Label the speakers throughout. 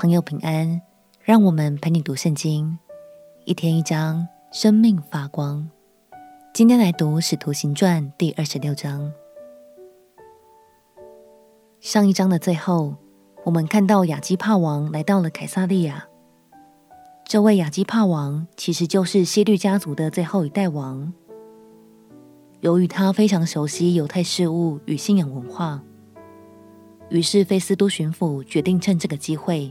Speaker 1: 朋友平安，让我们陪你读圣经，一天一章，生命发光。今天来读《使徒行传》第二十六章。上一章的最后，我们看到亚基帕王来到了凯撒利亚。这位亚基帕王其实就是希律家族的最后一代王。由于他非常熟悉犹太事务与信仰文化。于是，菲斯都巡抚决定趁这个机会，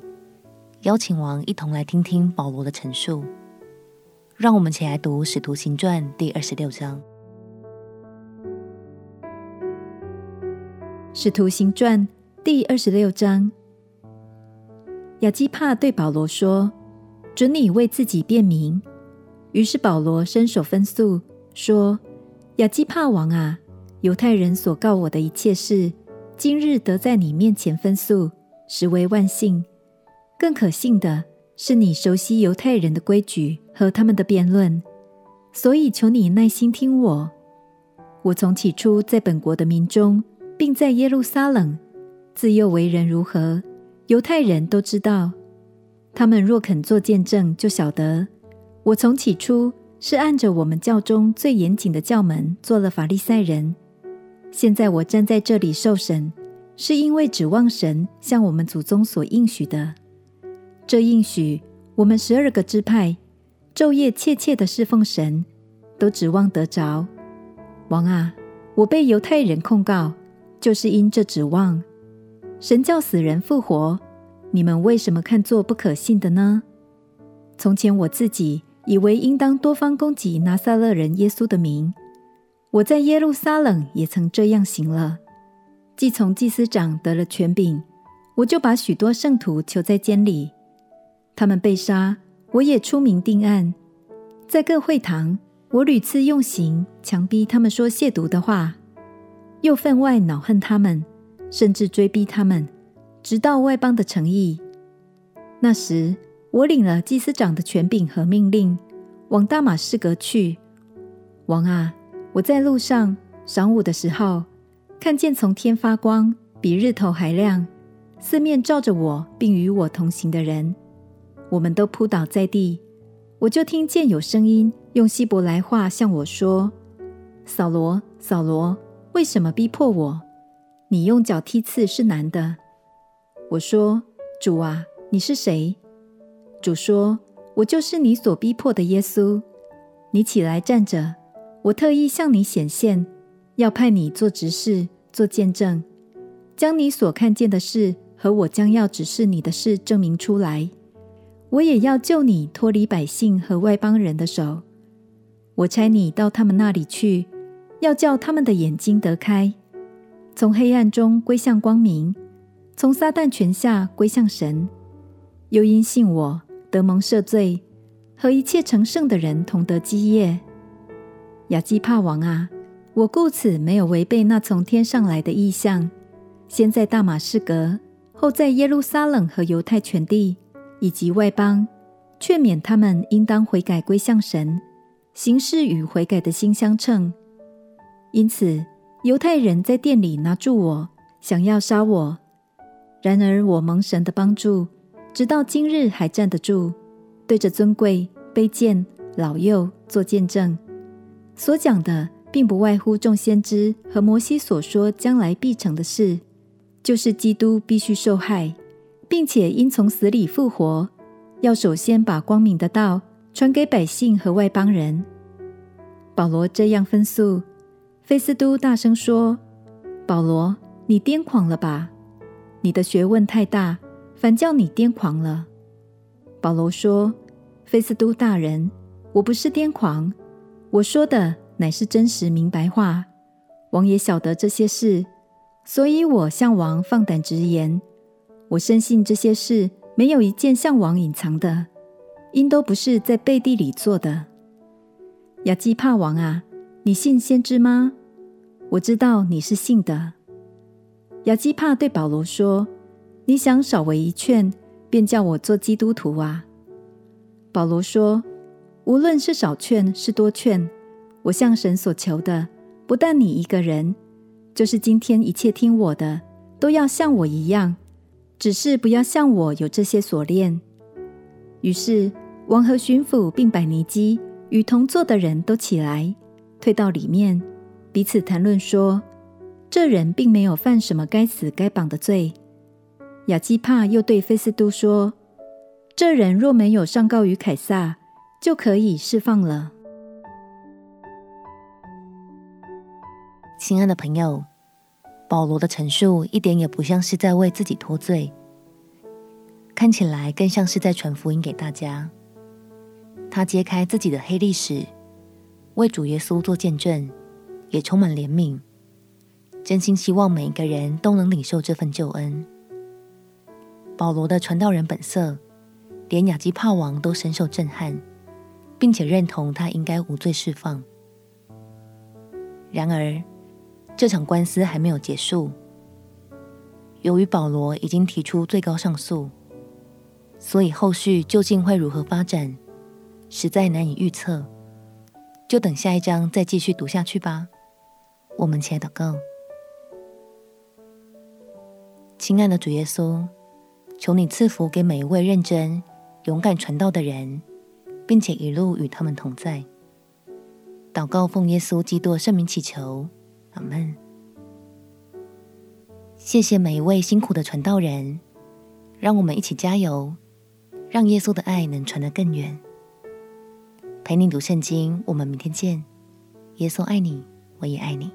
Speaker 1: 邀请王一同来听听保罗的陈述。让我们起来读《使徒行传》第二十六章。
Speaker 2: 《使徒行传》第二十六章，亚基帕对保罗说：“准你为自己辩明。”于是保罗伸手分诉，说：“亚基帕王啊，犹太人所告我的一切事。”今日得在你面前分诉，实为万幸。更可信的是，你熟悉犹太人的规矩和他们的辩论，所以求你耐心听我。我从起初在本国的民中，并在耶路撒冷，自幼为人如何，犹太人都知道。他们若肯做见证，就晓得我从起初是按着我们教中最严谨的教门做了法利赛人。现在我站在这里受审，是因为指望神向我们祖宗所应许的。这应许，我们十二个支派昼夜切切的侍奉神，都指望得着。王啊，我被犹太人控告，就是因这指望。神叫死人复活，你们为什么看作不可信的呢？从前我自己以为应当多方攻击拿撒勒人耶稣的名。我在耶路撒冷也曾这样行了。既从祭司长得了权柄，我就把许多圣徒囚在监里。他们被杀，我也出名定案。在各会堂，我屡次用刑强逼他们说亵渎的话，又分外恼恨他们，甚至追逼他们，直到外邦的诚意。那时，我领了祭司长的权柄和命令，往大马士革去。王啊！我在路上晌午的时候，看见从天发光，比日头还亮，四面照着我，并与我同行的人，我们都扑倒在地。我就听见有声音用希伯来话向我说：“扫罗，扫罗，为什么逼迫我？你用脚踢刺是难的。”我说：“主啊，你是谁？”主说：“我就是你所逼迫的耶稣。你起来站着。”我特意向你显现，要派你做执事、做见证，将你所看见的事和我将要指示你的事证明出来。我也要救你脱离百姓和外邦人的手。我差你到他们那里去，要叫他们的眼睛得开，从黑暗中归向光明，从撒旦权下归向神。又因信我得蒙赦罪，和一切成圣的人同得基业。亚基帕王啊，我故此没有违背那从天上来的意象，先在大马士革，后在耶路撒冷和犹太全地以及外邦，劝勉他们应当悔改归向神，行事与悔改的心相称。因此，犹太人在殿里拿住我，想要杀我。然而我蒙神的帮助，直到今日还站得住，对着尊贵、卑贱、老幼做见证。所讲的，并不外乎众先知和摩西所说将来必成的事，就是基督必须受害，并且因从死里复活，要首先把光明的道传给百姓和外邦人。保罗这样分诉，菲斯都大声说：“保罗，你癫狂了吧？你的学问太大，反叫你癫狂了。”保罗说：“菲斯都大人，我不是癫狂。”我说的乃是真实明白话，王也晓得这些事，所以我向王放胆直言。我深信这些事没有一件向王隐藏的，因都不是在背地里做的。亚基帕王啊，你信先知吗？我知道你是信的。亚基帕对保罗说：“你想少为一劝，便叫我做基督徒啊？”保罗说：“无论是少劝是多劝，我向神所求的，不但你一个人，就是今天一切听我的，都要像我一样。只是不要像我有这些锁链。”于是王和巡抚并百尼基与同坐的人都起来，退到里面，彼此谈论说。这人并没有犯什么该死该绑的罪。亚基帕又对菲斯都说：“这人若没有上告于凯撒，就可以释放了。”
Speaker 1: 亲爱的朋友，保罗的陈述一点也不像是在为自己脱罪，看起来更像是在传福音给大家。他揭开自己的黑历史，为主耶稣做见证，也充满怜悯。真心希望每一个人都能领受这份救恩。保罗的传道人本色，连亚基帕王都深受震撼，并且认同他应该无罪释放。然而，这场官司还没有结束。由于保罗已经提出最高上诉，所以后续究竟会如何发展，实在难以预测。就等下一章再继续读下去吧。我们且祷告。亲爱的主耶稣，求你赐福给每一位认真、勇敢传道的人，并且一路与他们同在。祷告奉耶稣基督圣名祈求，阿门。谢谢每一位辛苦的传道人，让我们一起加油，让耶稣的爱能传得更远。陪你读圣经，我们明天见。耶稣爱你，我也爱你。